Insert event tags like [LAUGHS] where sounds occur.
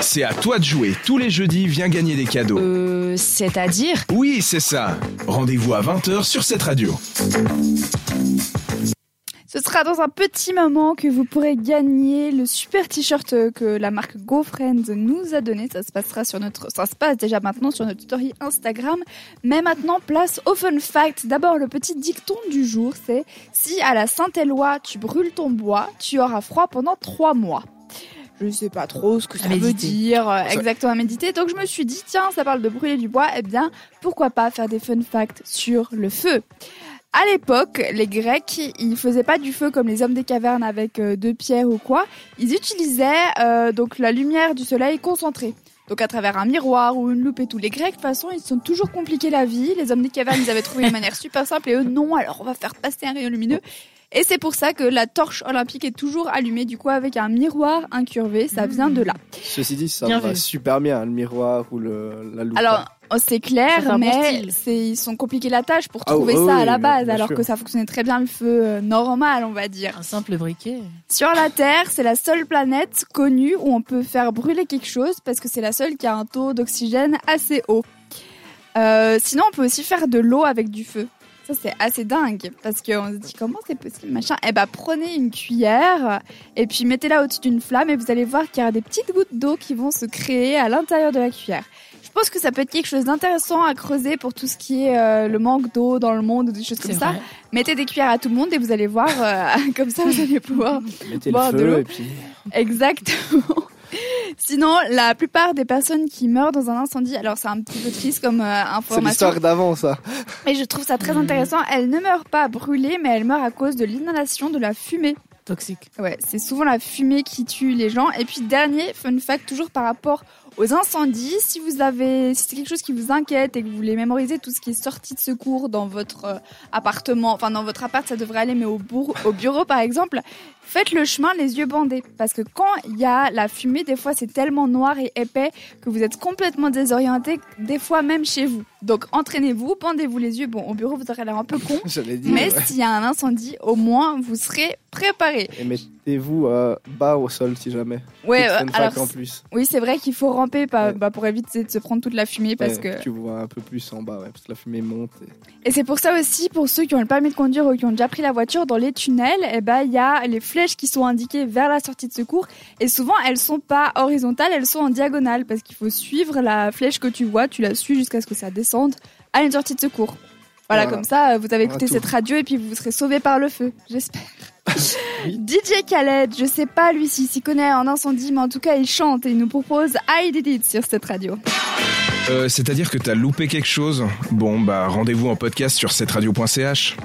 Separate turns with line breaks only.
C'est à toi de jouer. Tous les jeudis, viens gagner des cadeaux.
Euh, c'est-à-dire
Oui, c'est ça. Rendez-vous à 20h sur cette radio.
Sera dans un petit moment que vous pourrez gagner le super t-shirt que la marque GoFriends nous a donné. Ça se passera sur notre, ça se passe déjà maintenant sur notre story Instagram. Mais maintenant, place au fun fact. D'abord, le petit dicton du jour, c'est si à la Saint-Éloi tu brûles ton bois, tu auras froid pendant trois mois. Je sais pas trop ce que ça veut dire euh, exactement à méditer. Donc je me suis dit, tiens, ça parle de brûler du bois. Eh bien, pourquoi pas faire des fun facts sur le feu? À l'époque, les Grecs, ils faisaient pas du feu comme les hommes des cavernes avec euh, deux pierres ou quoi. Ils utilisaient euh, donc la lumière du soleil concentrée. Donc à travers un miroir ou une loupe et tout. Les Grecs, de toute façon, ils sont toujours compliqués la vie. Les hommes des cavernes, ils avaient trouvé une manière super simple et eux, non. Alors on va faire passer un rayon lumineux. Et c'est pour ça que la torche olympique est toujours allumée, du coup, avec un miroir incurvé. Ça vient de là.
Ceci dit, ça va super bien, le miroir ou le, la loupe.
Alors, oh, c'est clair, mais c'est, ils sont compliqués la tâche pour ah trouver ça à la base, alors que ça fonctionnait très bien le feu euh, normal, on va dire.
Un simple briquet.
Sur la Terre, c'est la seule planète connue où on peut faire brûler quelque chose parce que c'est la seule qui a un taux d'oxygène assez haut. Euh, sinon, on peut aussi faire de l'eau avec du feu. Ça, c'est assez dingue parce qu'on se dit comment c'est possible, machin. Eh ben, prenez une cuillère et puis mettez-la au-dessus d'une flamme et vous allez voir qu'il y a des petites gouttes d'eau qui vont se créer à l'intérieur de la cuillère. Je pense que ça peut être quelque chose d'intéressant à creuser pour tout ce qui est euh, le manque d'eau dans le monde ou des choses comme ça. Mettez des cuillères à tout le monde et vous allez voir, euh, [LAUGHS] comme ça vous allez pouvoir boire de l'eau. Puis... Exactement. Sinon, la plupart des personnes qui meurent dans un incendie, alors c'est un petit peu triste comme euh, information.
C'est l'histoire d'avant, ça.
Mais je trouve ça très mmh. intéressant. Elles ne meurent pas brûlées, mais elles meurent à cause de l'inhalation de la fumée.
Toxique.
Ouais, c'est souvent la fumée qui tue les gens. Et puis dernier fun fact, toujours par rapport aux incendies. Si vous avez, si c'est quelque chose qui vous inquiète et que vous voulez mémoriser tout ce qui est sorti de secours dans votre euh, appartement, enfin dans votre appart, ça devrait aller, mais au, au bureau par exemple, faites le chemin les yeux bandés. Parce que quand il y a la fumée, des fois c'est tellement noir et épais que vous êtes complètement désorienté, des fois même chez vous. Donc entraînez-vous, bandez-vous les yeux. Bon, au bureau vous aurez l'air un peu con, [LAUGHS] mais s'il y a un incendie, au moins vous serez préparé.
Et mettez-vous euh, bas au sol si jamais.
Ouais, euh, alors en plus. oui c'est vrai qu'il faut ramper bah, pour éviter de se prendre toute la fumée parce que
tu vois un peu plus en bas, parce que la fumée monte.
Et, c'est pour ça aussi pour ceux qui ont le permis de conduire ou qui ont déjà pris la voiture dans les tunnels, eh ben il y a les flèches qui sont indiquées vers la sortie de secours et souvent elles sont pas horizontales, elles sont en diagonale parce qu'il faut suivre la flèche que tu vois, tu la suis jusqu'à ce que ça descende à une sortie de secours. Voilà, comme ça, vous avez écouté cette radio et puis vous serez sauvé par le feu, j'espère. [LAUGHS] DJ Khaled, je sais pas lui s'il s'y connaît en incendie, mais en tout cas il chante et il nous propose I Did It sur cette radio.
Euh, C'est-à-dire que t'as loupé quelque chose? Bon, bah rendez-vous en podcast sur cette radio.ch.